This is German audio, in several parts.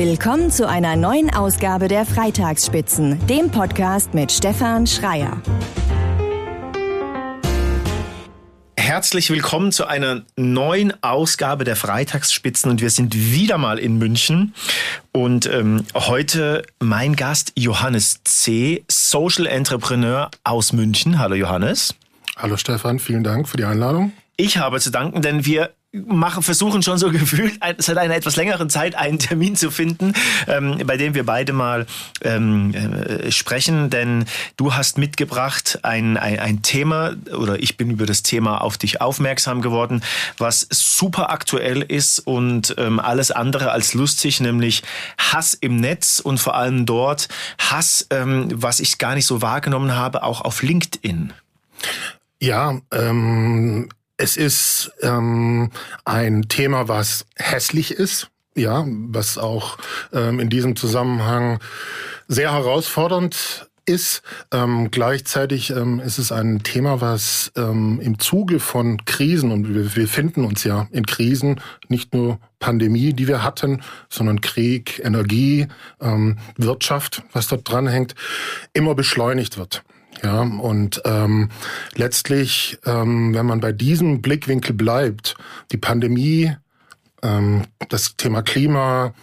Willkommen zu einer neuen Ausgabe der Freitagsspitzen, dem Podcast mit Stefan Schreier. Herzlich willkommen zu einer neuen Ausgabe der Freitagsspitzen und wir sind wieder mal in München und ähm, heute mein Gast Johannes C., Social Entrepreneur aus München. Hallo Johannes. Hallo Stefan, vielen Dank für die Einladung. Ich habe zu danken, denn wir machen, versuchen schon so gefühlt seit einer etwas längeren Zeit einen Termin zu finden, ähm, bei dem wir beide mal ähm, äh, sprechen, denn du hast mitgebracht ein, ein, ein Thema oder ich bin über das Thema auf dich aufmerksam geworden, was super aktuell ist und ähm, alles andere als lustig, nämlich Hass im Netz und vor allem dort Hass, ähm, was ich gar nicht so wahrgenommen habe, auch auf LinkedIn. Ja, ähm, es ist ähm, ein Thema, was hässlich ist, ja, was auch ähm, in diesem Zusammenhang sehr herausfordernd ist. Ähm, gleichzeitig ähm, ist es ein Thema, was ähm, im Zuge von Krisen, und wir, wir finden uns ja in Krisen, nicht nur Pandemie, die wir hatten, sondern Krieg, Energie, ähm, Wirtschaft, was dort dranhängt, immer beschleunigt wird. Ja, und ähm, letztlich, ähm, wenn man bei diesem Blickwinkel bleibt, die Pandemie, ähm, das Thema Klima,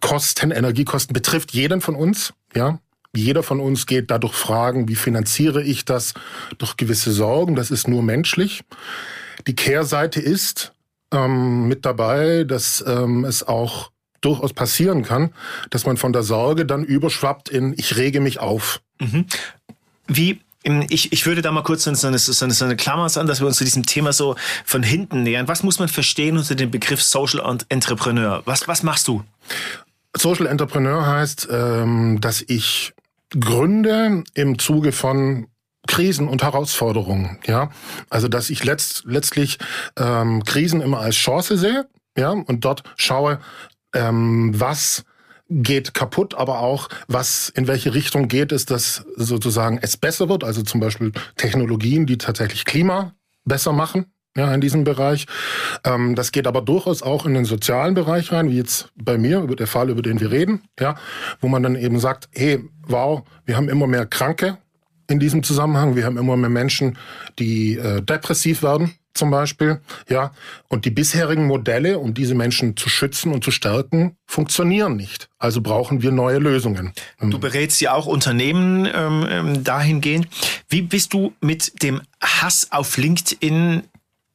Kosten, Energiekosten betrifft jeden von uns, ja. Jeder von uns geht dadurch Fragen, wie finanziere ich das, durch gewisse Sorgen, das ist nur menschlich. Die Kehrseite ist ähm, mit dabei, dass ähm, es auch durchaus passieren kann, dass man von der Sorge dann überschwappt in ich rege mich auf. Mhm. Wie ich, ich würde da mal kurz so eine, so, eine, so eine Klammer sagen, dass wir uns zu diesem Thema so von hinten nähern. Was muss man verstehen unter dem Begriff Social Entrepreneur? Was, was machst du? Social Entrepreneur heißt, ähm, dass ich gründe im Zuge von Krisen und Herausforderungen. Ja, also dass ich letzt, letztlich ähm, Krisen immer als Chance sehe. Ja, und dort schaue, ähm, was geht kaputt, aber auch, was in welche Richtung geht es, dass sozusagen es besser wird. Also zum Beispiel Technologien, die tatsächlich Klima besser machen. Ja, in diesem Bereich. Ähm, das geht aber durchaus auch in den sozialen Bereich rein, wie jetzt bei mir, über der Fall, über den wir reden, ja, wo man dann eben sagt, hey, wow, wir haben immer mehr Kranke in diesem Zusammenhang, wir haben immer mehr Menschen, die äh, depressiv werden, zum Beispiel, ja. Und die bisherigen Modelle, um diese Menschen zu schützen und zu stärken, funktionieren nicht. Also brauchen wir neue Lösungen. Du berätst ja auch Unternehmen ähm, ähm dahingehend. Wie bist du mit dem Hass auf LinkedIn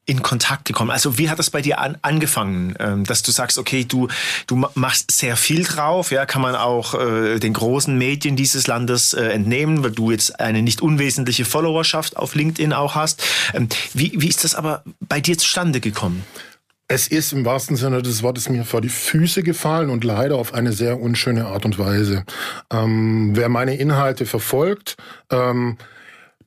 in Kontakt gekommen? Also wie hat das bei dir an, angefangen, ähm, dass du sagst, okay, du, du machst sehr viel drauf, ja, kann man auch äh, den großen Medien dieses Landes äh, entnehmen, weil du jetzt eine nicht unwesentliche Followerschaft auf LinkedIn auch hast. Ähm, wie, wie ist das aber bei dir zustande gekommen? Es ist im wahrsten Sinne des Wortes mir vor die Füße gefallen und leider auf eine sehr unschöne Art und Weise. Ähm, wer meine Inhalte verfolgt, ähm,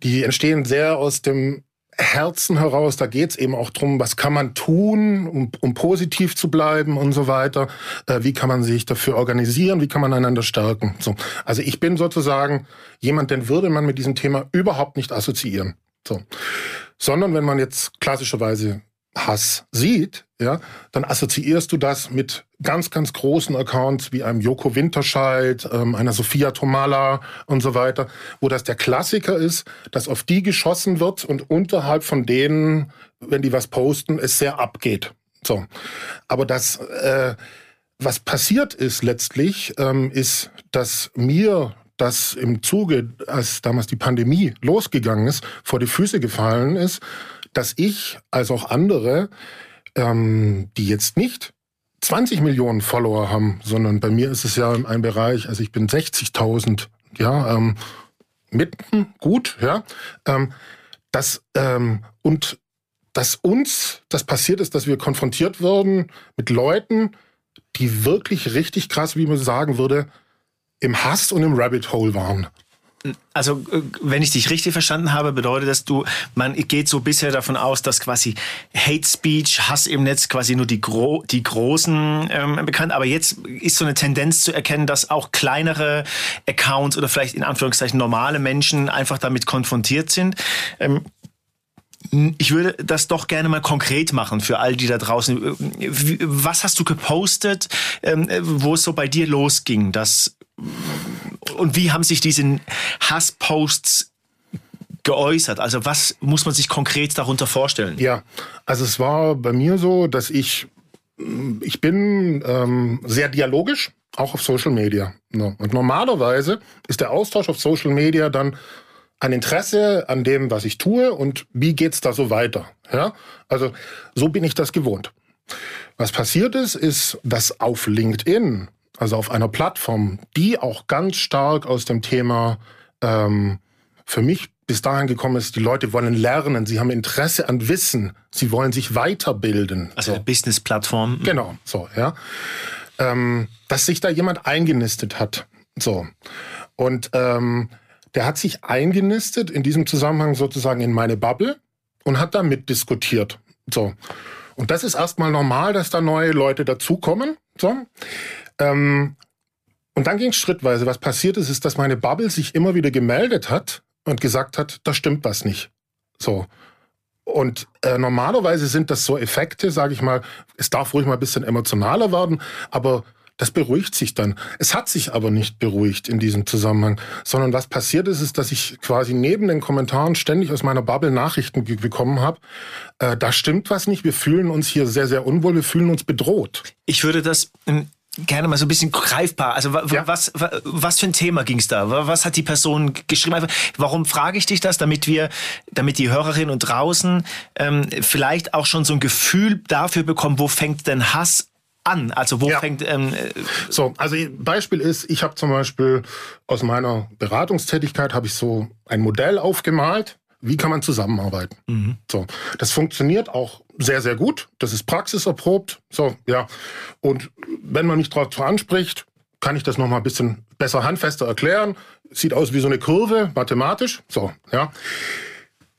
die entstehen sehr aus dem Herzen heraus, da geht's eben auch drum, was kann man tun, um, um positiv zu bleiben und so weiter. Äh, wie kann man sich dafür organisieren, wie kann man einander stärken. So. Also ich bin sozusagen jemand, den würde man mit diesem Thema überhaupt nicht assoziieren. So. Sondern wenn man jetzt klassischerweise Hass sieht, ja, dann assoziierst du das mit ganz, ganz großen Accounts wie einem Joko Winterscheid, ähm, einer Sophia Tomala und so weiter, wo das der Klassiker ist, dass auf die geschossen wird und unterhalb von denen, wenn die was posten, es sehr abgeht. So. Aber das, äh, was passiert ist letztlich, ähm, ist, dass mir das im Zuge, als damals die Pandemie losgegangen ist, vor die Füße gefallen ist, dass ich als auch andere, ähm, die jetzt nicht 20 Millionen Follower haben, sondern bei mir ist es ja ein Bereich, also ich bin 60.000, ja, ähm, mitten gut, ja, ähm, das ähm, und dass uns das passiert ist, dass wir konfrontiert wurden mit Leuten, die wirklich richtig krass, wie man sagen würde, im Hass und im Rabbit Hole waren. Also, äh, wenn ich dich richtig verstanden habe, bedeutet das, du, man geht so bisher davon aus, dass quasi Hate Speech, Hass im Netz quasi nur die, Gro die Großen ähm, bekannt. Aber jetzt ist so eine Tendenz zu erkennen, dass auch kleinere Accounts oder vielleicht in Anführungszeichen normale Menschen einfach damit konfrontiert sind. Ähm, ich würde das doch gerne mal konkret machen für all die da draußen. Was hast du gepostet, ähm, wo es so bei dir losging? Das, und wie haben sich diese Hassposts geäußert? Also was muss man sich konkret darunter vorstellen? Ja, also es war bei mir so, dass ich, ich bin ähm, sehr dialogisch, auch auf Social Media. Und normalerweise ist der Austausch auf Social Media dann ein Interesse an dem, was ich tue und wie geht's da so weiter. Ja? Also so bin ich das gewohnt. Was passiert ist, ist, dass auf LinkedIn, also auf einer Plattform, die auch ganz stark aus dem Thema ähm, für mich bis dahin gekommen ist, die Leute wollen lernen, sie haben Interesse an Wissen, sie wollen sich weiterbilden. Also so. eine Business-Plattform. Genau, so, ja. Ähm, dass sich da jemand eingenistet hat. So. Und ähm, der hat sich eingenistet in diesem Zusammenhang sozusagen in meine Bubble und hat da mitdiskutiert. So. Und das ist erstmal normal, dass da neue Leute dazukommen. So. Ähm, und dann ging es schrittweise. Was passiert ist, ist, dass meine Bubble sich immer wieder gemeldet hat und gesagt hat, da stimmt was nicht. So. Und äh, normalerweise sind das so Effekte, sage ich mal, es darf ruhig mal ein bisschen emotionaler werden, aber das beruhigt sich dann. Es hat sich aber nicht beruhigt in diesem Zusammenhang, sondern was passiert ist, ist, dass ich quasi neben den Kommentaren ständig aus meiner Bubble Nachrichten bekommen habe. Äh, da stimmt was nicht. Wir fühlen uns hier sehr, sehr unwohl. Wir fühlen uns bedroht. Ich würde das gerne mal so ein bisschen greifbar. Also ja. was, was für ein Thema ging es da? Was hat die Person geschrieben? Warum frage ich dich das? Damit wir, damit die Hörerinnen und draußen ähm, vielleicht auch schon so ein Gefühl dafür bekommen, wo fängt denn Hass an? Also wo ja. fängt... Ähm, äh, so, also Beispiel ist, ich habe zum Beispiel aus meiner Beratungstätigkeit habe ich so ein Modell aufgemalt, wie kann man zusammenarbeiten. Mhm. So, das funktioniert auch sehr, sehr gut. Das ist praxiserprobt. So, ja. Und wenn man mich darauf anspricht, kann ich das noch mal ein bisschen besser handfester erklären. Sieht aus wie so eine Kurve, mathematisch. So, ja.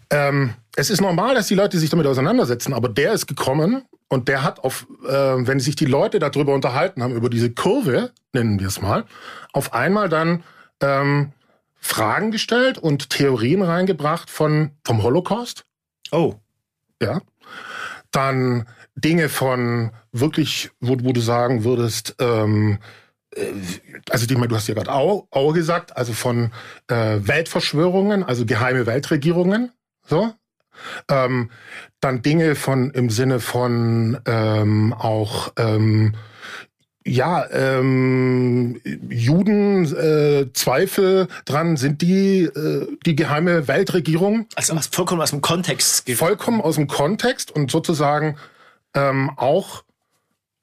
Ähm, es ist normal, dass die Leute sich damit auseinandersetzen, aber der ist gekommen und der hat auf, äh, wenn sich die Leute darüber unterhalten haben, über diese Kurve, nennen wir es mal, auf einmal dann ähm, Fragen gestellt und Theorien reingebracht von, vom Holocaust. Oh. Ja. Dann Dinge von wirklich, wo, wo du sagen würdest, ähm, äh, also die, du hast ja gerade auch, auch gesagt, also von äh, Weltverschwörungen, also geheime Weltregierungen, so, ähm, dann Dinge von im Sinne von ähm, auch ähm, ja, ähm, Juden äh, Zweifel dran, sind die äh, die geheime Weltregierung? Also aus, vollkommen aus dem Kontext. Vollkommen aus dem Kontext und sozusagen ähm, auch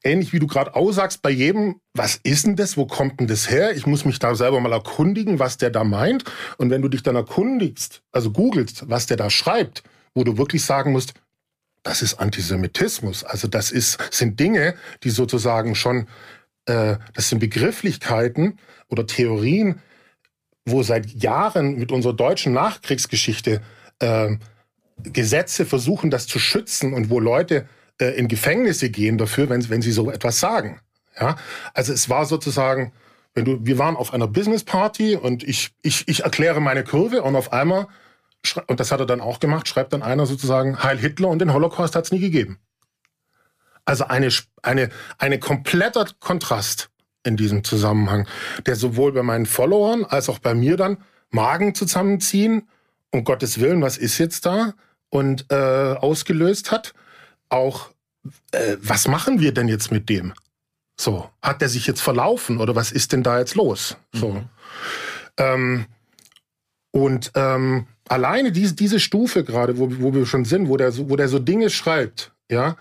ähnlich wie du gerade aussagst, bei jedem, was ist denn das, wo kommt denn das her? Ich muss mich da selber mal erkundigen, was der da meint. Und wenn du dich dann erkundigst, also googelst, was der da schreibt, wo du wirklich sagen musst, das ist Antisemitismus. Also das ist, sind Dinge, die sozusagen schon, äh, das sind Begrifflichkeiten oder Theorien, wo seit Jahren mit unserer deutschen Nachkriegsgeschichte äh, Gesetze versuchen, das zu schützen und wo Leute äh, in Gefängnisse gehen dafür, wenn, wenn sie so etwas sagen. Ja, also es war sozusagen, wenn du, wir waren auf einer Business Party und ich, ich, ich erkläre meine Kurve und auf einmal und das hat er dann auch gemacht, schreibt dann einer sozusagen, Heil Hitler und den Holocaust hat es nie gegeben. Also eine, eine, eine kompletter Kontrast in diesem Zusammenhang, der sowohl bei meinen Followern als auch bei mir dann Magen zusammenziehen, um Gottes Willen, was ist jetzt da? Und äh, ausgelöst hat, auch, äh, was machen wir denn jetzt mit dem? So, hat der sich jetzt verlaufen oder was ist denn da jetzt los? So. Mhm. Ähm, und ähm, alleine diese, diese Stufe gerade, wo, wo wir schon sind, wo der, wo der so Dinge schreibt, ja,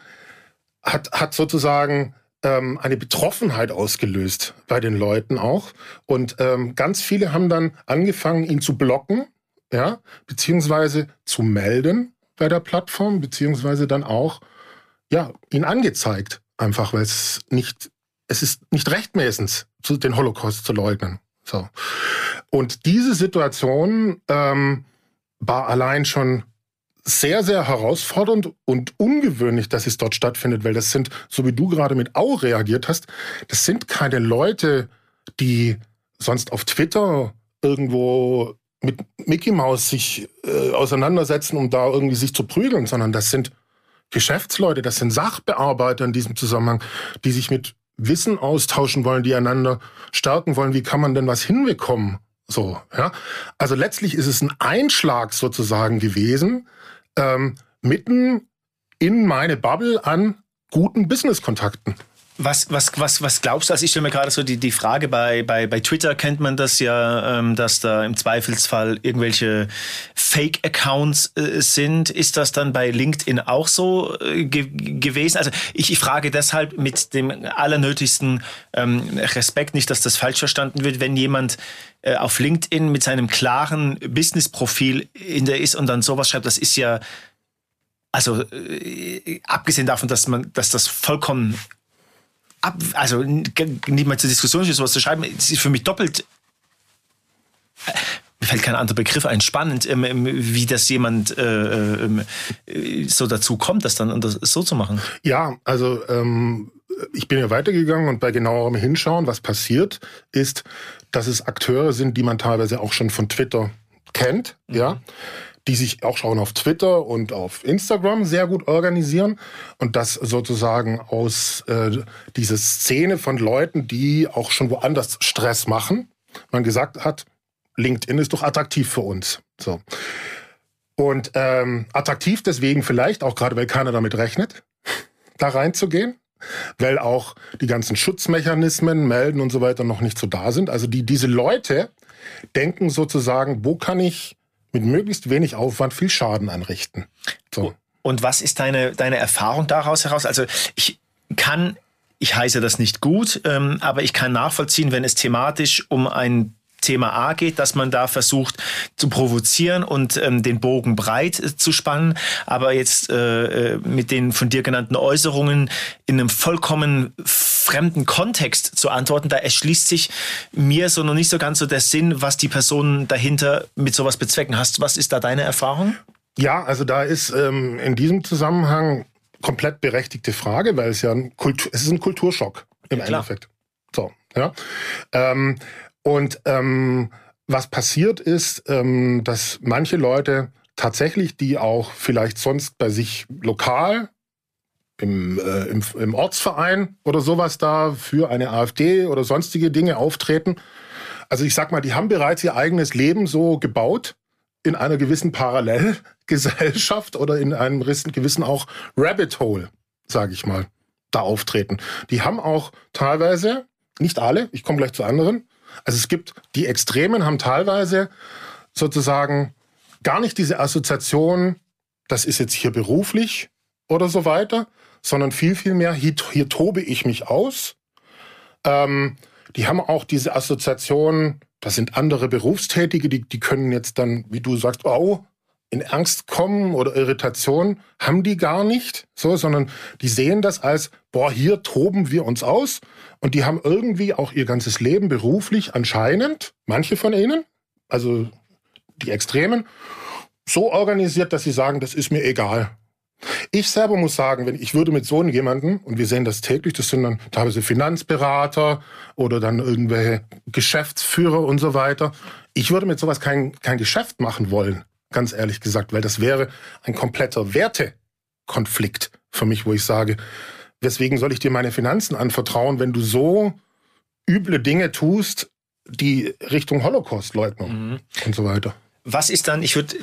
hat, hat sozusagen ähm, eine Betroffenheit ausgelöst bei den Leuten auch. Und ähm, ganz viele haben dann angefangen, ihn zu blocken, ja, beziehungsweise zu melden bei der Plattform, beziehungsweise dann auch, ja, ihn angezeigt. Einfach, weil es nicht, es ist nicht rechtmäßig, den Holocaust zu leugnen. So. Und diese Situation ähm, war allein schon sehr, sehr herausfordernd und ungewöhnlich, dass es dort stattfindet, weil das sind, so wie du gerade mit Au reagiert hast, das sind keine Leute, die sonst auf Twitter irgendwo mit Mickey Mouse sich äh, auseinandersetzen, um da irgendwie sich zu prügeln, sondern das sind Geschäftsleute, das sind Sachbearbeiter in diesem Zusammenhang, die sich mit Wissen austauschen wollen, die einander stärken wollen. Wie kann man denn was hinbekommen? So, ja. Also letztlich ist es ein Einschlag sozusagen gewesen, ähm, mitten in meine Bubble an guten Business-Kontakten. Was, was, was, was glaubst du? Also ich stelle mir gerade so die, die Frage, bei, bei, bei Twitter kennt man das ja, ähm, dass da im Zweifelsfall irgendwelche Fake-Accounts äh, sind. Ist das dann bei LinkedIn auch so äh, ge gewesen? Also ich, ich frage deshalb mit dem allernötigsten ähm, Respekt, nicht, dass das falsch verstanden wird, wenn jemand äh, auf LinkedIn mit seinem klaren Business-Profil in der ist und dann sowas schreibt, das ist ja also äh, abgesehen davon, dass man, dass das vollkommen ab, also nicht mal zur Diskussion ist, sowas zu schreiben, ist für mich doppelt mir fällt kein anderer Begriff ein, spannend, ähm, ähm, wie das jemand äh, ähm, äh, so dazu kommt, das dann so zu machen. Ja, also ich bin ja weitergegangen und bei genauerem Hinschauen, was passiert, ist, dass es Akteure sind, die man teilweise auch schon von Twitter kennt, mhm. ja die sich auch schon auf Twitter und auf Instagram sehr gut organisieren und das sozusagen aus äh, dieser Szene von Leuten, die auch schon woanders Stress machen, man gesagt hat, LinkedIn ist doch attraktiv für uns. So. Und ähm, attraktiv deswegen vielleicht, auch gerade weil keiner damit rechnet, da reinzugehen, weil auch die ganzen Schutzmechanismen, Melden und so weiter noch nicht so da sind. Also die, diese Leute denken sozusagen, wo kann ich mit möglichst wenig Aufwand viel Schaden anrichten. So. Und was ist deine, deine Erfahrung daraus heraus? Also ich kann, ich heiße das nicht gut, ähm, aber ich kann nachvollziehen, wenn es thematisch um ein Thema A geht, dass man da versucht zu provozieren und ähm, den Bogen breit äh, zu spannen. Aber jetzt äh, äh, mit den von dir genannten Äußerungen in einem vollkommen fremden Kontext zu antworten, da erschließt sich mir so noch nicht so ganz so der Sinn, was die Personen dahinter mit sowas bezwecken. Hast, was ist da deine Erfahrung? Ja, also da ist ähm, in diesem Zusammenhang komplett berechtigte Frage, weil es ja ein Kultur, es ist ein Kulturschock im ja, Endeffekt. So, ja. Ähm, und ähm, was passiert ist, ähm, dass manche Leute tatsächlich, die auch vielleicht sonst bei sich lokal im, äh, im, im Ortsverein oder sowas da für eine AfD oder sonstige Dinge auftreten. Also ich sag mal, die haben bereits ihr eigenes Leben so gebaut in einer gewissen Parallelgesellschaft oder in einem gewissen auch Rabbit Hole, sage ich mal, da auftreten. Die haben auch teilweise, nicht alle, ich komme gleich zu anderen, also es gibt, die Extremen haben teilweise sozusagen gar nicht diese Assoziation, das ist jetzt hier beruflich oder so weiter, sondern viel, viel mehr, hier, hier tobe ich mich aus. Ähm, die haben auch diese Assoziation, das sind andere Berufstätige, die, die können jetzt dann, wie du sagst, oh, in Angst kommen oder Irritation haben die gar nicht, so, sondern die sehen das als, boah, hier toben wir uns aus und die haben irgendwie auch ihr ganzes Leben beruflich anscheinend, manche von ihnen, also die Extremen, so organisiert, dass sie sagen, das ist mir egal. Ich selber muss sagen, wenn ich würde mit so jemanden, und wir sehen das täglich, das sind dann teilweise Finanzberater oder dann irgendwelche Geschäftsführer und so weiter, ich würde mit sowas kein, kein Geschäft machen wollen ganz ehrlich gesagt, weil das wäre ein kompletter Wertekonflikt für mich, wo ich sage, weswegen soll ich dir meine Finanzen anvertrauen, wenn du so üble Dinge tust, die Richtung Holocaust-Leugnung mhm. und so weiter. Was ist dann, ich würde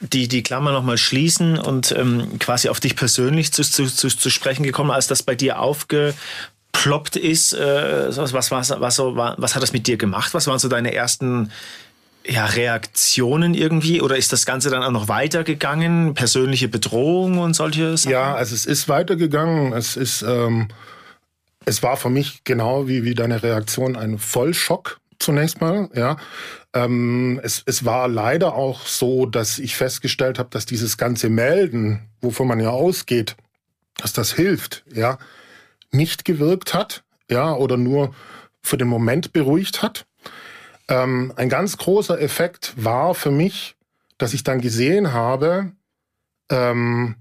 die, die Klammer nochmal schließen und ähm, quasi auf dich persönlich zu, zu, zu, zu sprechen gekommen, als das bei dir aufgeploppt ist. Äh, was, was, was, was, was hat das mit dir gemacht? Was waren so deine ersten ja, Reaktionen irgendwie oder ist das Ganze dann auch noch weitergegangen? Persönliche Bedrohung und solche Sachen? Ja, also es ist weitergegangen. Es ist, ähm, es war für mich genau wie, wie deine Reaktion ein Vollschock zunächst mal, ja. Ähm, es, es war leider auch so, dass ich festgestellt habe, dass dieses ganze Melden, wovon man ja ausgeht, dass das hilft, ja, nicht gewirkt hat, ja, oder nur für den Moment beruhigt hat. Ähm, ein ganz großer Effekt war für mich, dass ich dann gesehen habe, ähm,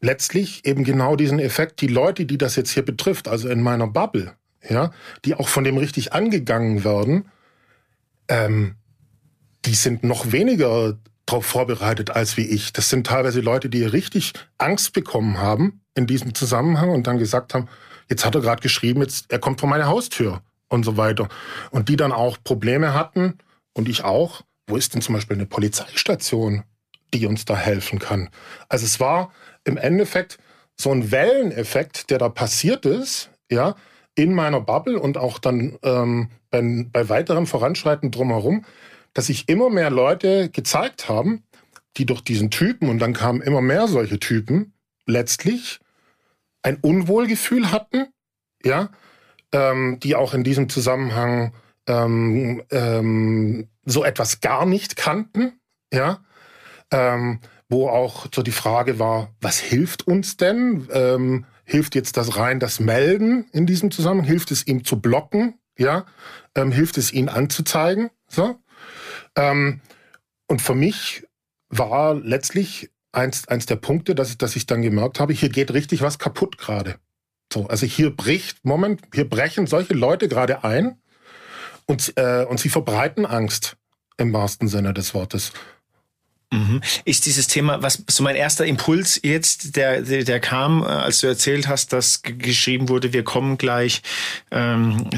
letztlich eben genau diesen Effekt, die Leute, die das jetzt hier betrifft, also in meiner Bubble, ja, die auch von dem richtig angegangen werden, ähm, die sind noch weniger darauf vorbereitet als wie ich. Das sind teilweise Leute, die richtig Angst bekommen haben in diesem Zusammenhang und dann gesagt haben, jetzt hat er gerade geschrieben, jetzt er kommt vor meine Haustür und so weiter. Und die dann auch Probleme hatten und ich auch. Wo ist denn zum Beispiel eine Polizeistation, die uns da helfen kann? Also es war im Endeffekt so ein Welleneffekt, der da passiert ist, ja, in meiner Bubble und auch dann ähm, bei, bei weiterem Voranschreiten drumherum, dass sich immer mehr Leute gezeigt haben, die durch diesen Typen, und dann kamen immer mehr solche Typen, letztlich ein Unwohlgefühl hatten, ja, ähm, die auch in diesem Zusammenhang ähm, ähm, so etwas gar nicht kannten, ja, ähm, wo auch so die Frage war, was hilft uns denn? Ähm, hilft jetzt das rein das Melden in diesem Zusammenhang? Hilft es ihm zu blocken? Ja, ähm, hilft es ihn anzuzeigen? So. Ähm, und für mich war letztlich eins, eins der Punkte, dass, dass ich dann gemerkt habe, hier geht richtig was kaputt gerade. So, also hier bricht, Moment, hier brechen solche Leute gerade ein und, äh, und sie verbreiten Angst im wahrsten Sinne des Wortes. Mhm. Ist dieses Thema, was so mein erster Impuls jetzt, der, der, der kam, äh, als du erzählt hast, dass geschrieben wurde, wir kommen gleich ähm,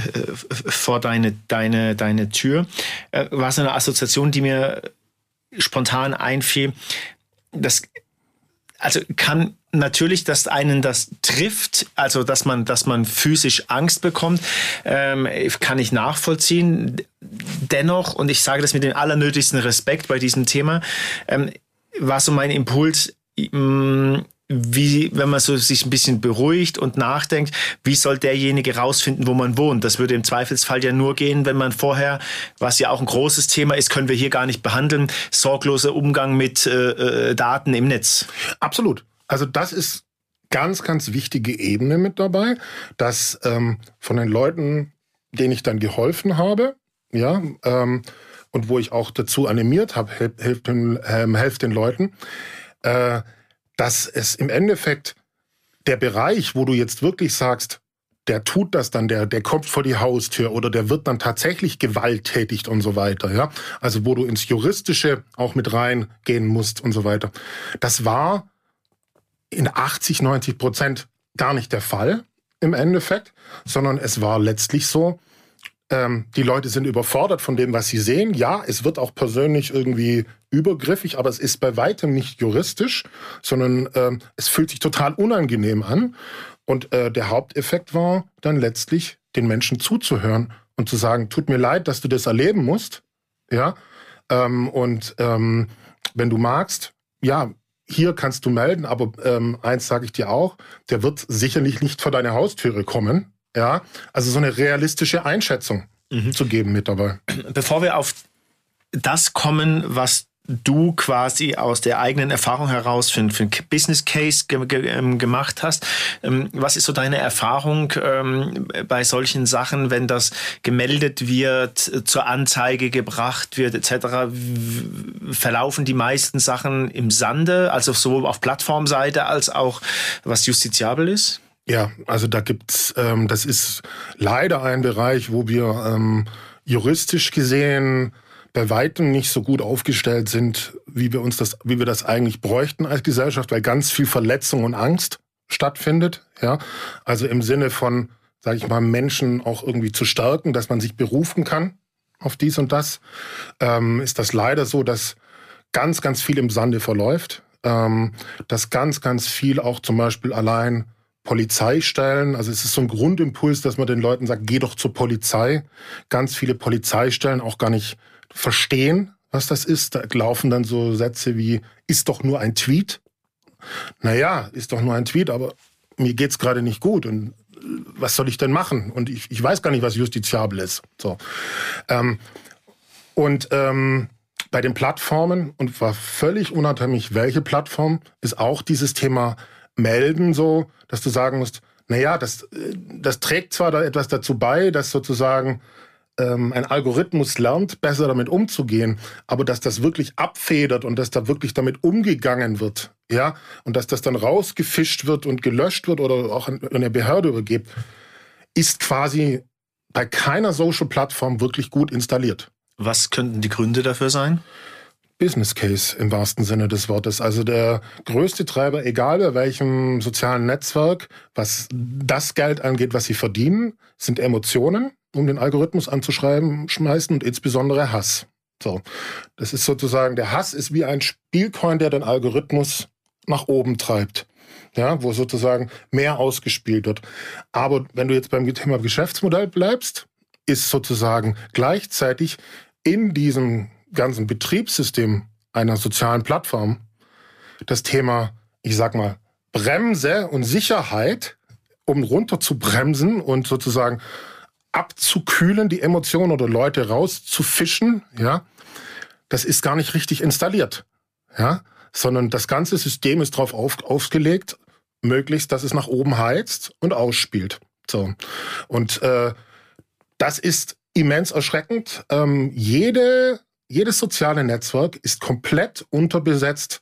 vor deine, deine, deine Tür, äh, war so eine Assoziation, die mir spontan einfiel. Das also kann natürlich, dass einen das trifft, also dass man, dass man physisch Angst bekommt, ähm, kann ich nachvollziehen. Dennoch, und ich sage das mit dem allernötigsten Respekt bei diesem Thema, ähm, war so mein Impuls, ähm, wie, wenn man so sich ein bisschen beruhigt und nachdenkt, wie soll derjenige rausfinden, wo man wohnt? Das würde im Zweifelsfall ja nur gehen, wenn man vorher, was ja auch ein großes Thema ist, können wir hier gar nicht behandeln, sorgloser Umgang mit äh, äh Daten im Netz. Absolut. Also das ist ganz, ganz wichtige Ebene mit dabei, dass ähm, von den Leuten, denen ich dann geholfen habe, ja, ähm, und wo ich auch dazu animiert habe, helft helf den, ähm, helft den Leuten, äh, dass es im Endeffekt der Bereich, wo du jetzt wirklich sagst, der tut das dann, der, der kommt vor die Haustür oder der wird dann tatsächlich gewalttätigt und so weiter, ja. Also wo du ins Juristische auch mit reingehen musst und so weiter. Das war in 80, 90 Prozent gar nicht der Fall im Endeffekt, sondern es war letztlich so, ähm, die Leute sind überfordert von dem, was sie sehen. Ja, es wird auch persönlich irgendwie übergriffig, aber es ist bei weitem nicht juristisch, sondern ähm, es fühlt sich total unangenehm an. Und äh, der Haupteffekt war dann letztlich, den Menschen zuzuhören und zu sagen, tut mir leid, dass du das erleben musst. Ja. Ähm, und ähm, wenn du magst, ja, hier kannst du melden, aber ähm, eins sage ich dir auch, der wird sicherlich nicht vor deine Haustüre kommen. Ja, also so eine realistische Einschätzung mhm. zu geben mit dabei. Bevor wir auf das kommen, was du quasi aus der eigenen Erfahrung heraus für, für einen Business Case ge ge ähm, gemacht hast. Ähm, was ist so deine Erfahrung ähm, bei solchen Sachen, wenn das gemeldet wird, zur Anzeige gebracht wird etc.? Verlaufen die meisten Sachen im Sande, also sowohl auf Plattformseite als auch was justiziabel ist? Ja, also da gibt's, ähm, das ist leider ein Bereich, wo wir ähm, juristisch gesehen bei weitem nicht so gut aufgestellt sind, wie wir uns das, wie wir das eigentlich bräuchten als Gesellschaft, weil ganz viel Verletzung und Angst stattfindet. Ja, also im Sinne von, sage ich mal, Menschen auch irgendwie zu stärken, dass man sich berufen kann auf dies und das, ähm, ist das leider so, dass ganz, ganz viel im Sande verläuft, ähm, dass ganz, ganz viel auch zum Beispiel allein Polizeistellen, also es ist so ein Grundimpuls, dass man den Leuten sagt, geh doch zur Polizei. Ganz viele Polizeistellen auch gar nicht verstehen, was das ist. Da laufen dann so Sätze wie, ist doch nur ein Tweet. Naja, ist doch nur ein Tweet, aber mir geht's gerade nicht gut und äh, was soll ich denn machen? Und ich, ich weiß gar nicht, was justiziabel ist. So. Ähm, und ähm, bei den Plattformen, und war völlig unabhängig, welche Plattform, ist auch dieses Thema melden so, dass du sagen musst, naja, das, das trägt zwar da etwas dazu bei, dass sozusagen ähm, ein Algorithmus lernt, besser damit umzugehen, aber dass das wirklich abfedert und dass da wirklich damit umgegangen wird, ja, und dass das dann rausgefischt wird und gelöscht wird oder auch an eine Behörde übergibt, ist quasi bei keiner Social-Plattform wirklich gut installiert. Was könnten die Gründe dafür sein? Business Case im wahrsten Sinne des Wortes. Also der größte Treiber, egal bei welchem sozialen Netzwerk, was das Geld angeht, was sie verdienen, sind Emotionen, um den Algorithmus anzuschreiben, schmeißen und insbesondere Hass. So. Das ist sozusagen, der Hass ist wie ein Spielcoin, der den Algorithmus nach oben treibt. Ja, wo sozusagen mehr ausgespielt wird. Aber wenn du jetzt beim Thema Geschäftsmodell bleibst, ist sozusagen gleichzeitig in diesem ganzen Betriebssystem einer sozialen Plattform das Thema, ich sag mal, Bremse und Sicherheit, um runter zu bremsen und sozusagen abzukühlen, die Emotionen oder Leute rauszufischen, ja, das ist gar nicht richtig installiert, ja, sondern das ganze System ist darauf auf, aufgelegt, möglichst, dass es nach oben heizt und ausspielt. So. Und äh, das ist immens erschreckend. Ähm, jede jedes soziale Netzwerk ist komplett unterbesetzt,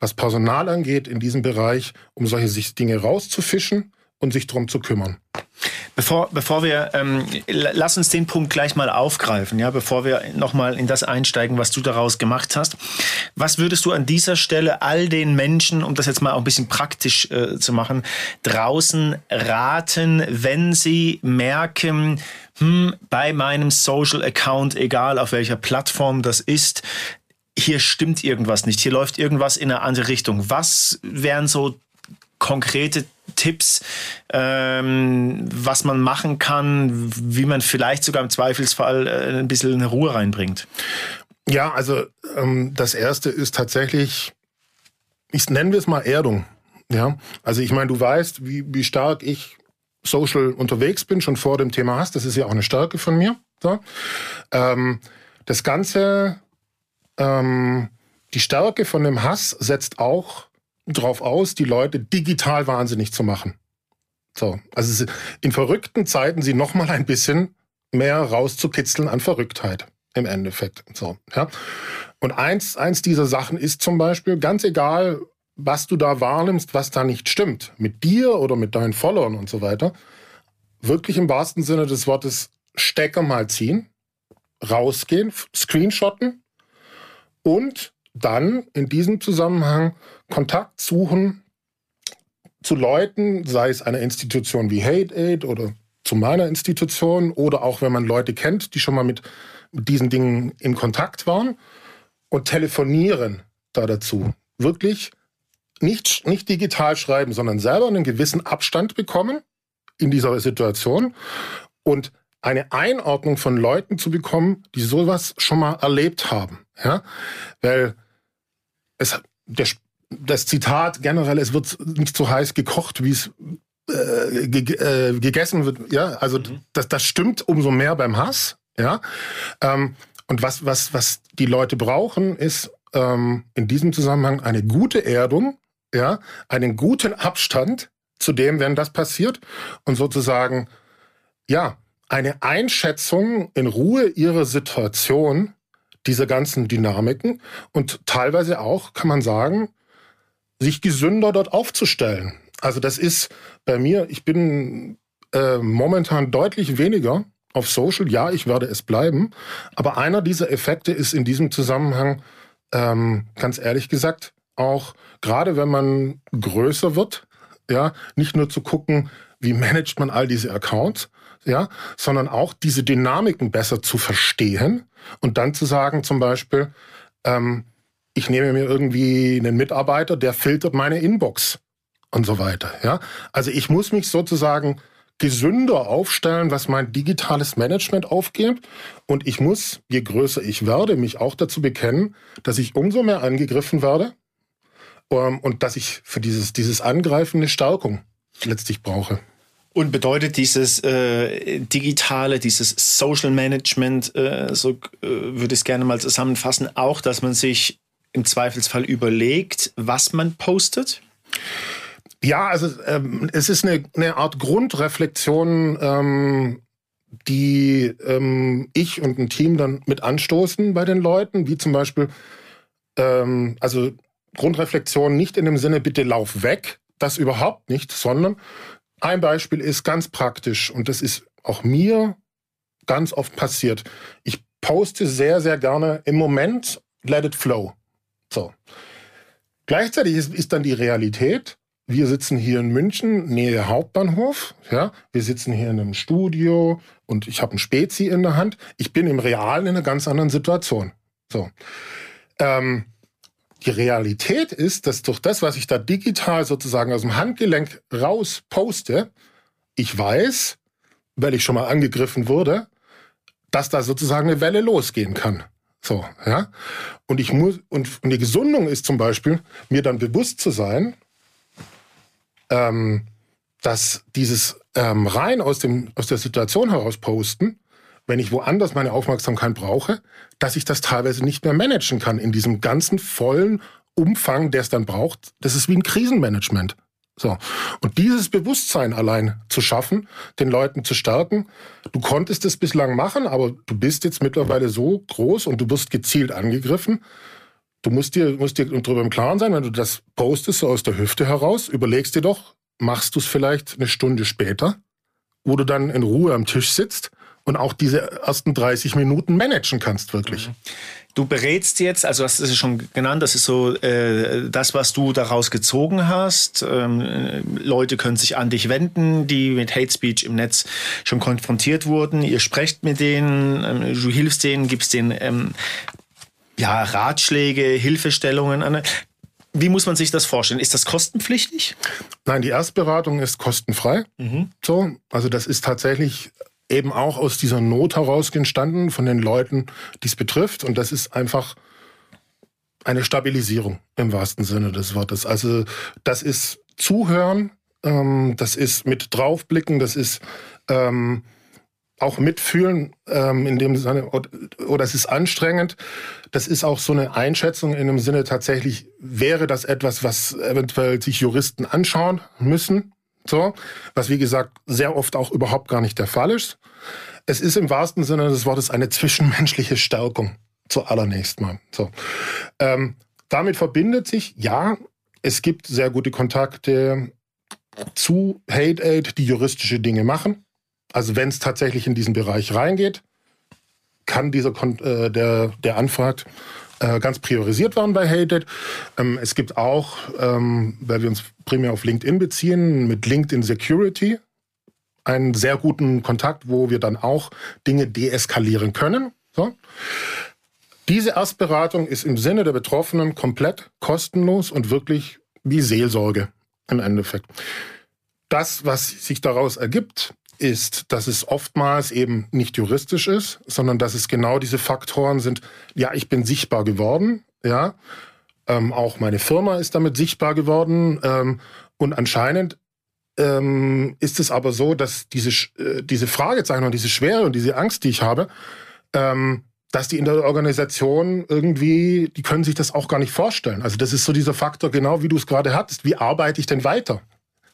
was Personal angeht in diesem Bereich, um solche Dinge rauszufischen und sich darum zu kümmern. Bevor, bevor wir, ähm, lass uns den Punkt gleich mal aufgreifen, ja, bevor wir nochmal in das einsteigen, was du daraus gemacht hast. Was würdest du an dieser Stelle all den Menschen, um das jetzt mal auch ein bisschen praktisch äh, zu machen, draußen raten, wenn sie merken, hm, bei meinem Social Account, egal auf welcher Plattform das ist, hier stimmt irgendwas nicht, hier läuft irgendwas in eine andere Richtung. Was wären so konkrete Tipps, ähm, was man machen kann, wie man vielleicht sogar im Zweifelsfall äh, ein bisschen Ruhe reinbringt? Ja, also ähm, das erste ist tatsächlich, ich nennen wir es mal Erdung. Ja, also ich meine, du weißt, wie, wie stark ich social unterwegs bin, schon vor dem Thema Hass. Das ist ja auch eine Stärke von mir. So. Ähm, das Ganze, ähm, die Stärke von dem Hass setzt auch darauf aus, die Leute digital wahnsinnig zu machen. So, also in verrückten Zeiten sie noch mal ein bisschen mehr rauszukitzeln an Verrücktheit im Endeffekt. So, ja. Und eins, eins dieser Sachen ist zum Beispiel, ganz egal, was du da wahrnimmst, was da nicht stimmt, mit dir oder mit deinen Followern und so weiter, wirklich im wahrsten Sinne des Wortes Stecker mal ziehen, rausgehen, screenshotten und dann in diesem Zusammenhang Kontakt suchen zu Leuten, sei es eine Institution wie Hate Aid oder zu meiner Institution oder auch wenn man Leute kennt, die schon mal mit, mit diesen Dingen in Kontakt waren und telefonieren da dazu. Wirklich nicht, nicht digital schreiben, sondern selber einen gewissen Abstand bekommen in dieser Situation und eine Einordnung von Leuten zu bekommen, die sowas schon mal erlebt haben. Ja? Weil es, der, das Zitat generell, es wird nicht so heiß gekocht, wie es äh, ge, äh, gegessen wird. Ja, also mhm. das, das stimmt umso mehr beim Hass. Ja, ähm, und was, was, was die Leute brauchen, ist ähm, in diesem Zusammenhang eine gute Erdung, ja, einen guten Abstand zu dem, wenn das passiert und sozusagen, ja, eine Einschätzung in Ruhe ihrer Situation, dieser ganzen Dynamiken und teilweise auch, kann man sagen, sich gesünder dort aufzustellen. Also das ist bei mir, ich bin äh, momentan deutlich weniger auf Social. Ja, ich werde es bleiben. Aber einer dieser Effekte ist in diesem Zusammenhang, ähm, ganz ehrlich gesagt, auch gerade wenn man größer wird, ja, nicht nur zu gucken, wie managt man all diese Accounts, ja, sondern auch diese Dynamiken besser zu verstehen und dann zu sagen, zum Beispiel, ähm, ich nehme mir irgendwie einen Mitarbeiter, der filtert meine Inbox und so weiter. Ja, also ich muss mich sozusagen gesünder aufstellen, was mein digitales Management aufgeht. Und ich muss, je größer ich werde, mich auch dazu bekennen, dass ich umso mehr angegriffen werde ähm, und dass ich für dieses, dieses Angreifen eine Stärkung letztlich brauche. Und bedeutet dieses äh, digitale, dieses Social Management, äh, so äh, würde ich es gerne mal zusammenfassen, auch, dass man sich im Zweifelsfall überlegt, was man postet? Ja, also ähm, es ist eine, eine Art Grundreflexion, ähm, die ähm, ich und ein Team dann mit anstoßen bei den Leuten, wie zum Beispiel, ähm, also Grundreflexion nicht in dem Sinne, bitte lauf weg, das überhaupt nicht, sondern ein Beispiel ist ganz praktisch und das ist auch mir ganz oft passiert. Ich poste sehr, sehr gerne im Moment, let it flow. So. Gleichzeitig ist, ist dann die Realität, wir sitzen hier in München, Nähe Hauptbahnhof. Ja, wir sitzen hier in einem Studio und ich habe ein Spezi in der Hand. Ich bin im Realen in einer ganz anderen Situation. So. Ähm, die Realität ist, dass durch das, was ich da digital sozusagen aus dem Handgelenk raus poste, ich weiß, weil ich schon mal angegriffen wurde, dass da sozusagen eine Welle losgehen kann. So, ja. Und ich muss, und, und die Gesundung ist zum Beispiel, mir dann bewusst zu sein, ähm, dass dieses ähm, rein aus, dem, aus der Situation heraus posten, wenn ich woanders meine Aufmerksamkeit brauche, dass ich das teilweise nicht mehr managen kann in diesem ganzen vollen Umfang, der es dann braucht. Das ist wie ein Krisenmanagement. So. Und dieses Bewusstsein allein zu schaffen, den Leuten zu stärken, du konntest es bislang machen, aber du bist jetzt mittlerweile so groß und du wirst gezielt angegriffen. Du musst dir, musst dir darüber im Klaren sein, wenn du das postest, so aus der Hüfte heraus, überlegst dir doch, machst du es vielleicht eine Stunde später, wo du dann in Ruhe am Tisch sitzt und auch diese ersten 30 Minuten managen kannst, wirklich. Du berätst jetzt, also hast es schon genannt, das ist so äh, das, was du daraus gezogen hast. Ähm, Leute können sich an dich wenden, die mit Hate Speech im Netz schon konfrontiert wurden. Ihr sprecht mit denen, ähm, du hilfst denen, gibst denen ähm, ja, Ratschläge, Hilfestellungen an. Wie muss man sich das vorstellen? Ist das kostenpflichtig? Nein, die Erstberatung ist kostenfrei. Mhm. So, also das ist tatsächlich eben auch aus dieser Not heraus entstanden von den Leuten, die es betrifft. Und das ist einfach eine Stabilisierung im wahrsten Sinne des Wortes. Also das ist Zuhören, ähm, das ist mit draufblicken, das ist ähm, auch mitfühlen ähm, in dem Sinne, oder es ist anstrengend. Das ist auch so eine Einschätzung in dem Sinne tatsächlich, wäre das etwas, was eventuell sich Juristen anschauen müssen. So, was wie gesagt sehr oft auch überhaupt gar nicht der Fall ist. Es ist im wahrsten Sinne des Wortes eine zwischenmenschliche Stärkung zuallererst mal. So, ähm, damit verbindet sich ja, es gibt sehr gute Kontakte zu Hate Aid, die juristische Dinge machen. Also wenn es tatsächlich in diesen Bereich reingeht, kann dieser äh, der der anfragt äh, ganz priorisiert werden bei Hated. Ähm, es gibt auch, ähm, weil wir uns primär auf LinkedIn beziehen, mit LinkedIn Security einen sehr guten Kontakt, wo wir dann auch Dinge deeskalieren können. So. Diese Erstberatung ist im Sinne der Betroffenen komplett kostenlos und wirklich wie Seelsorge im Endeffekt. Das, was sich daraus ergibt, ist, dass es oftmals eben nicht juristisch ist, sondern dass es genau diese Faktoren sind. Ja, ich bin sichtbar geworden, ja. Ähm, auch meine Firma ist damit sichtbar geworden. Ähm, und anscheinend ähm, ist es aber so, dass diese, äh, diese Fragezeichen und diese Schwere und diese Angst, die ich habe, ähm, dass die in der Organisation irgendwie, die können sich das auch gar nicht vorstellen. Also das ist so dieser Faktor, genau wie du es gerade hattest. Wie arbeite ich denn weiter?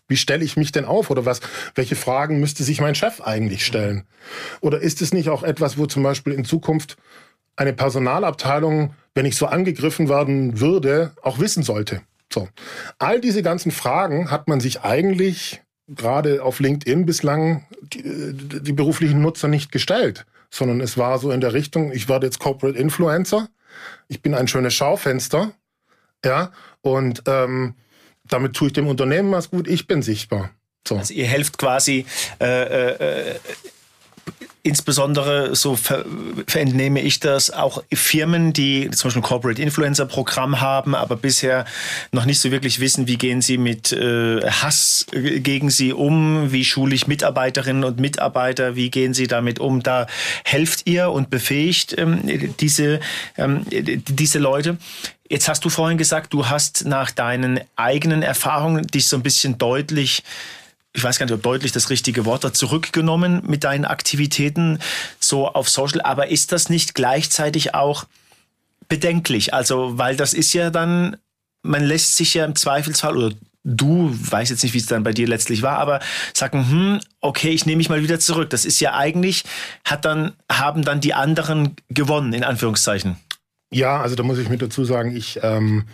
Wie stelle ich mich denn auf? Oder was, welche Fragen müsste sich mein Chef eigentlich stellen? Oder ist es nicht auch etwas, wo zum Beispiel in Zukunft eine Personalabteilung, wenn ich so angegriffen werden würde, auch wissen sollte? So. All diese ganzen Fragen hat man sich eigentlich gerade auf LinkedIn bislang die, die beruflichen Nutzer nicht gestellt, sondern es war so in der Richtung, ich werde jetzt Corporate Influencer, ich bin ein schönes Schaufenster, ja, und ähm, damit tue ich dem Unternehmen was gut, ich bin sichtbar. So. Also ihr helft quasi äh, äh, insbesondere, so entnehme ich das, auch Firmen, die zum Beispiel ein Corporate Influencer Programm haben, aber bisher noch nicht so wirklich wissen, wie gehen sie mit äh, Hass gegen sie um, wie schule ich Mitarbeiterinnen und Mitarbeiter, wie gehen sie damit um. Da helft ihr und befähigt ähm, diese, ähm, diese Leute. Jetzt hast du vorhin gesagt, du hast nach deinen eigenen Erfahrungen dich so ein bisschen deutlich ich weiß gar nicht, ob deutlich das richtige Wort da zurückgenommen mit deinen Aktivitäten so auf Social. Aber ist das nicht gleichzeitig auch bedenklich? Also, weil das ist ja dann, man lässt sich ja im Zweifelsfall oder du, weiß jetzt nicht, wie es dann bei dir letztlich war, aber sagen, hm, okay, ich nehme mich mal wieder zurück. Das ist ja eigentlich, hat dann, haben dann die anderen gewonnen, in Anführungszeichen. Ja, also da muss ich mit dazu sagen, ich ähm,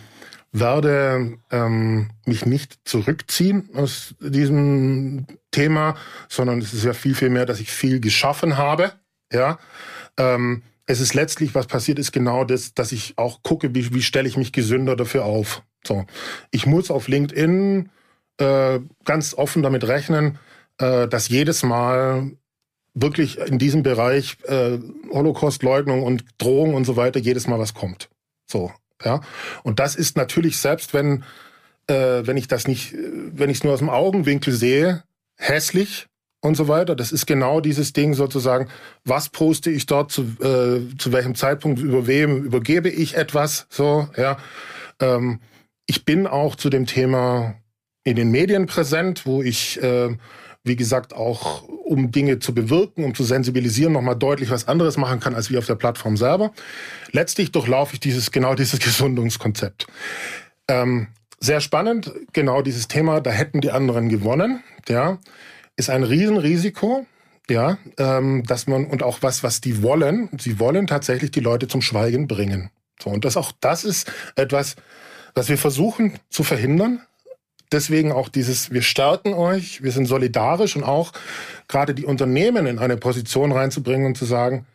werde ähm, mich nicht zurückziehen aus diesem Thema, sondern es ist ja viel, viel mehr, dass ich viel geschaffen habe. Ja, ähm, es ist letztlich, was passiert ist, genau das, dass ich auch gucke, wie, wie stelle ich mich gesünder dafür auf. So, ich muss auf LinkedIn äh, ganz offen damit rechnen, äh, dass jedes Mal wirklich in diesem Bereich äh, Holocaust-Leugnung und Drohung und so weiter jedes Mal was kommt. So, ja. Und das ist natürlich selbst, wenn äh, wenn ich das nicht, wenn ich es nur aus dem Augenwinkel sehe, hässlich, und so weiter. Das ist genau dieses Ding sozusagen, was poste ich dort, zu, äh, zu welchem Zeitpunkt, über wem übergebe ich etwas, so, ja. Ähm, ich bin auch zu dem Thema in den Medien präsent, wo ich, äh, wie gesagt, auch um Dinge zu bewirken, um zu sensibilisieren, nochmal deutlich was anderes machen kann, als wie auf der Plattform selber. Letztlich durchlaufe ich dieses, genau dieses Gesundungskonzept. Ähm, sehr spannend, genau dieses Thema, da hätten die anderen gewonnen, ja ist ein Riesenrisiko, ja, ähm, dass man und auch was, was die wollen. Sie wollen tatsächlich die Leute zum Schweigen bringen. So und das auch das ist etwas, was wir versuchen zu verhindern. Deswegen auch dieses, wir stärken euch, wir sind solidarisch und auch gerade die Unternehmen in eine Position reinzubringen und zu sagen,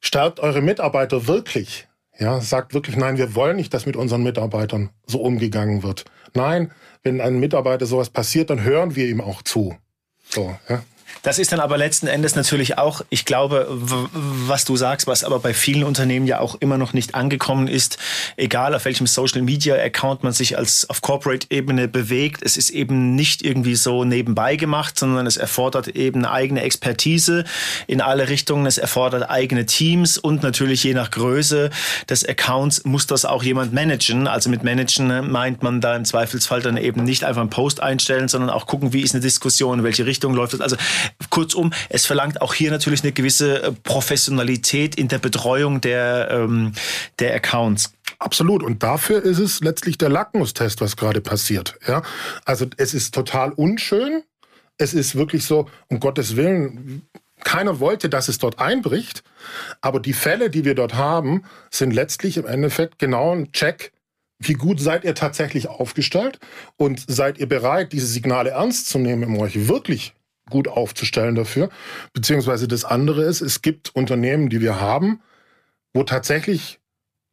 stärkt eure Mitarbeiter wirklich. Ja, sagt wirklich, nein, wir wollen nicht, dass mit unseren Mitarbeitern so umgegangen wird. Nein, wenn ein Mitarbeiter sowas passiert, dann hören wir ihm auch zu. So, ja. Das ist dann aber letzten Endes natürlich auch, ich glaube, was du sagst, was aber bei vielen Unternehmen ja auch immer noch nicht angekommen ist, egal auf welchem Social Media Account man sich als auf Corporate Ebene bewegt, es ist eben nicht irgendwie so nebenbei gemacht, sondern es erfordert eben eigene Expertise in alle Richtungen, es erfordert eigene Teams und natürlich je nach Größe des Accounts muss das auch jemand managen. Also mit managen meint man da im Zweifelsfall dann eben nicht einfach einen Post einstellen, sondern auch gucken, wie ist eine Diskussion, in welche Richtung läuft es. Also Kurzum, es verlangt auch hier natürlich eine gewisse äh, Professionalität in der Betreuung der, ähm, der Accounts. Absolut. Und dafür ist es letztlich der Lackmustest, was gerade passiert. Ja, also es ist total unschön. Es ist wirklich so, um Gottes Willen, keiner wollte, dass es dort einbricht. Aber die Fälle, die wir dort haben, sind letztlich im Endeffekt genau ein Check. Wie gut seid ihr tatsächlich aufgestellt und seid ihr bereit, diese Signale ernst zu nehmen, um euch wirklich gut aufzustellen dafür. Beziehungsweise das andere ist, es gibt Unternehmen, die wir haben, wo tatsächlich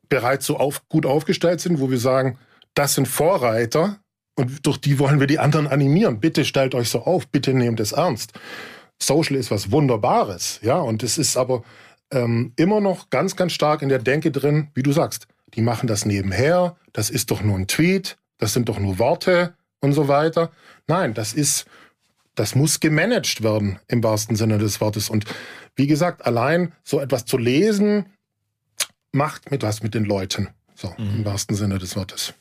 bereits so auf, gut aufgestellt sind, wo wir sagen, das sind Vorreiter und durch die wollen wir die anderen animieren. Bitte stellt euch so auf, bitte nehmt es ernst. Social ist was Wunderbares, ja, und es ist aber ähm, immer noch ganz, ganz stark in der Denke drin, wie du sagst, die machen das nebenher, das ist doch nur ein Tweet, das sind doch nur Worte und so weiter. Nein, das ist das muss gemanagt werden im wahrsten Sinne des Wortes. Und wie gesagt, allein so etwas zu lesen, macht mit was mit den Leuten. So, mhm. im wahrsten Sinne des Wortes.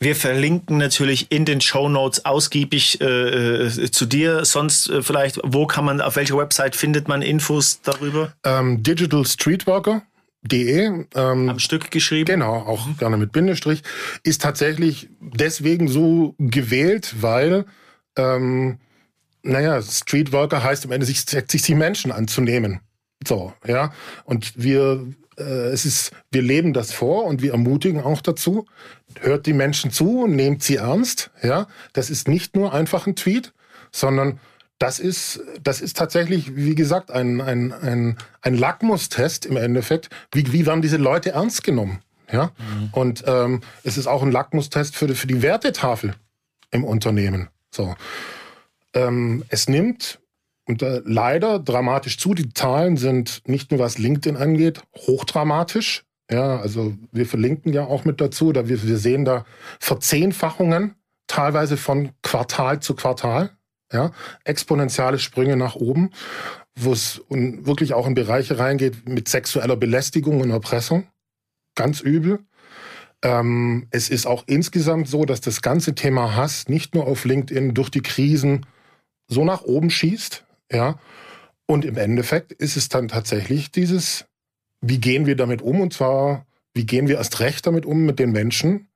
Wir verlinken natürlich in den Show Notes ausgiebig äh, äh, zu dir. Sonst äh, vielleicht, wo kann man, auf welcher Website findet man Infos darüber? Ähm, Digital Streetworker. De, ähm, am Stück geschrieben. Genau, auch mhm. gerne mit Bindestrich, ist tatsächlich deswegen so gewählt, weil ähm, naja, Streetworker heißt im Ende, sich, sich die Menschen anzunehmen. So, ja. Und wir, äh, es ist, wir leben das vor und wir ermutigen auch dazu. Hört die Menschen zu und nehmt sie ernst. Ja, das ist nicht nur einfach ein Tweet, sondern das ist, das ist tatsächlich, wie gesagt, ein, ein, ein, ein Lackmustest im Endeffekt. Wie, wie werden diese Leute ernst genommen? Ja, mhm. und ähm, es ist auch ein Lackmustest für, für die Wertetafel im Unternehmen. So. Ähm, es nimmt und äh, leider dramatisch zu. Die Zahlen sind nicht nur was LinkedIn angeht, hochdramatisch. Ja, also wir verlinken ja auch mit dazu, da wir, wir sehen da Verzehnfachungen, teilweise von Quartal zu Quartal, ja, exponentielle Sprünge nach oben, wo es wirklich auch in Bereiche reingeht mit sexueller Belästigung und Erpressung. Ganz übel. Ähm, es ist auch insgesamt so, dass das ganze Thema Hass nicht nur auf LinkedIn durch die Krisen so nach oben schießt, ja. Und im Endeffekt ist es dann tatsächlich dieses, wie gehen wir damit um? Und zwar, wie gehen wir erst recht damit um mit den Menschen,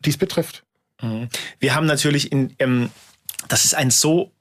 die es betrifft? Mhm. Wir haben natürlich in, ähm, das ist ein so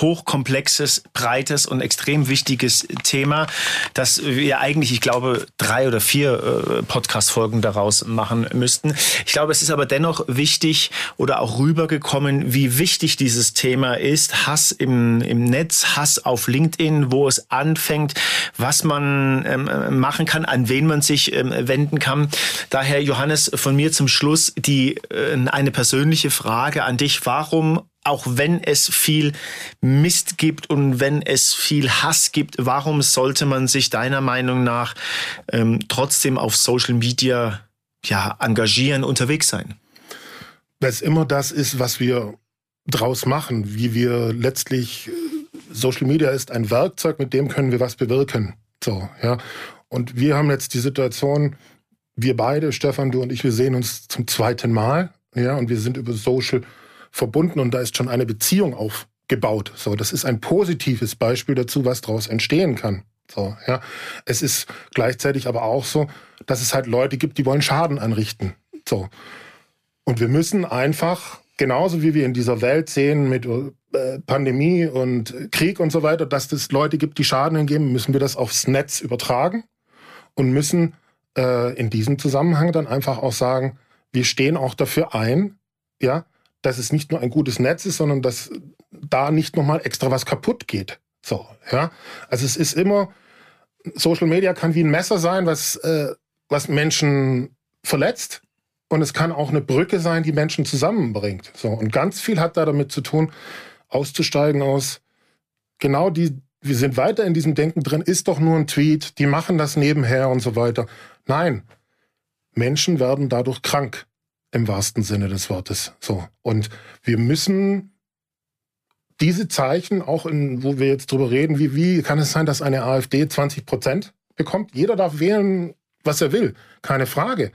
hochkomplexes, breites und extrem wichtiges Thema, dass wir eigentlich, ich glaube, drei oder vier äh, Podcast-Folgen daraus machen müssten. Ich glaube, es ist aber dennoch wichtig oder auch rübergekommen, wie wichtig dieses Thema ist. Hass im, im Netz, Hass auf LinkedIn, wo es anfängt, was man ähm, machen kann, an wen man sich ähm, wenden kann. Daher, Johannes, von mir zum Schluss die äh, eine persönliche Frage an dich. Warum auch wenn es viel Mist gibt und wenn es viel Hass gibt, warum sollte man sich deiner Meinung nach ähm, trotzdem auf Social Media ja, engagieren, unterwegs sein? Weil es immer das ist, was wir draus machen, wie wir letztlich äh, Social Media ist ein Werkzeug, mit dem können wir was bewirken. So, ja. Und wir haben jetzt die Situation, wir beide, Stefan, du und ich, wir sehen uns zum zweiten Mal, ja, und wir sind über Social verbunden und da ist schon eine Beziehung aufgebaut. So, das ist ein positives Beispiel dazu, was daraus entstehen kann. So, ja. Es ist gleichzeitig aber auch so, dass es halt Leute gibt, die wollen Schaden anrichten. So. Und wir müssen einfach, genauso wie wir in dieser Welt sehen mit äh, Pandemie und Krieg und so weiter, dass es Leute gibt, die Schaden hingeben, müssen wir das aufs Netz übertragen und müssen äh, in diesem Zusammenhang dann einfach auch sagen, wir stehen auch dafür ein, ja, dass es nicht nur ein gutes Netz ist, sondern dass da nicht nochmal extra was kaputt geht. So, ja. Also es ist immer, Social Media kann wie ein Messer sein, was, äh, was Menschen verletzt. Und es kann auch eine Brücke sein, die Menschen zusammenbringt. So. Und ganz viel hat da damit zu tun, auszusteigen aus genau die, wir sind weiter in diesem Denken drin, ist doch nur ein Tweet, die machen das nebenher und so weiter. Nein, Menschen werden dadurch krank im wahrsten Sinne des Wortes. So. Und wir müssen diese Zeichen auch in, wo wir jetzt drüber reden, wie, wie kann es sein, dass eine AfD 20 Prozent bekommt? Jeder darf wählen, was er will. Keine Frage.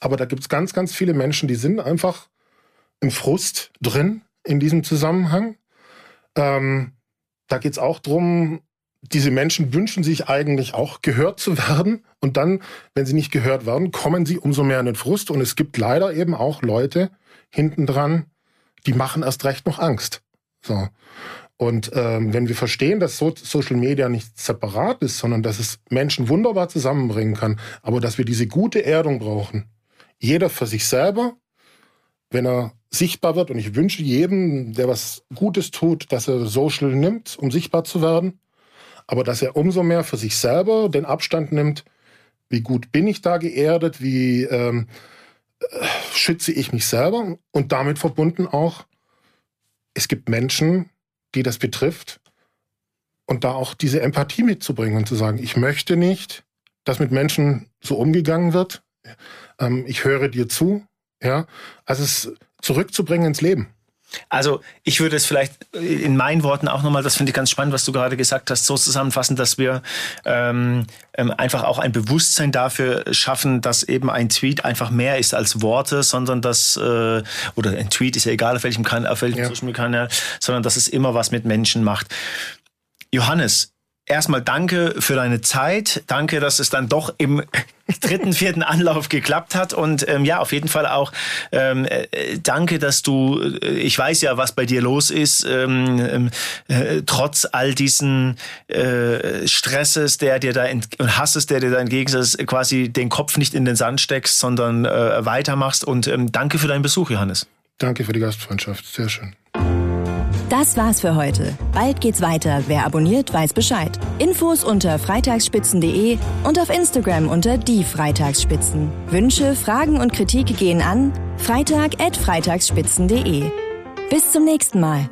Aber da gibt es ganz, ganz viele Menschen, die sind einfach im Frust drin in diesem Zusammenhang. Ähm, da geht es auch darum, diese Menschen wünschen sich eigentlich auch gehört zu werden. Und dann, wenn sie nicht gehört werden, kommen sie umso mehr in den Frust. Und es gibt leider eben auch Leute hinten dran, die machen erst recht noch Angst. So. Und ähm, wenn wir verstehen, dass so Social Media nicht separat ist, sondern dass es Menschen wunderbar zusammenbringen kann, aber dass wir diese gute Erdung brauchen, jeder für sich selber, wenn er sichtbar wird, und ich wünsche jedem, der was Gutes tut, dass er Social nimmt, um sichtbar zu werden, aber dass er umso mehr für sich selber den Abstand nimmt, wie gut bin ich da geerdet, wie ähm, äh, schütze ich mich selber und damit verbunden auch, es gibt Menschen, die das betrifft und da auch diese Empathie mitzubringen und zu sagen, ich möchte nicht, dass mit Menschen so umgegangen wird. Ähm, ich höre dir zu. Ja, also es zurückzubringen ins Leben. Also ich würde es vielleicht in meinen Worten auch nochmal, das finde ich ganz spannend, was du gerade gesagt hast, so zusammenfassen, dass wir ähm, ähm, einfach auch ein Bewusstsein dafür schaffen, dass eben ein Tweet einfach mehr ist als Worte, sondern dass, äh, oder ein Tweet ist ja egal auf welchem Kanal, auf welchem ja. Social Media Kanal, sondern dass es immer was mit Menschen macht. Johannes, erstmal danke für deine Zeit. Danke, dass es dann doch im dritten, vierten Anlauf geklappt hat. Und ähm, ja, auf jeden Fall auch ähm, äh, danke, dass du, äh, ich weiß ja, was bei dir los ist, ähm, ähm äh, trotz all diesen äh, Stresses, der dir da und Hasses, der dir da entgegensetzt, quasi den Kopf nicht in den Sand steckst, sondern äh, weitermachst. Und ähm, danke für deinen Besuch, Johannes. Danke für die Gastfreundschaft. Sehr schön. Das war's für heute. Bald geht's weiter. Wer abonniert, weiß Bescheid. Infos unter freitagsspitzen.de und auf Instagram unter die Freitagsspitzen. Wünsche, Fragen und Kritik gehen an freitag@freitagsspitzen.de. Bis zum nächsten Mal.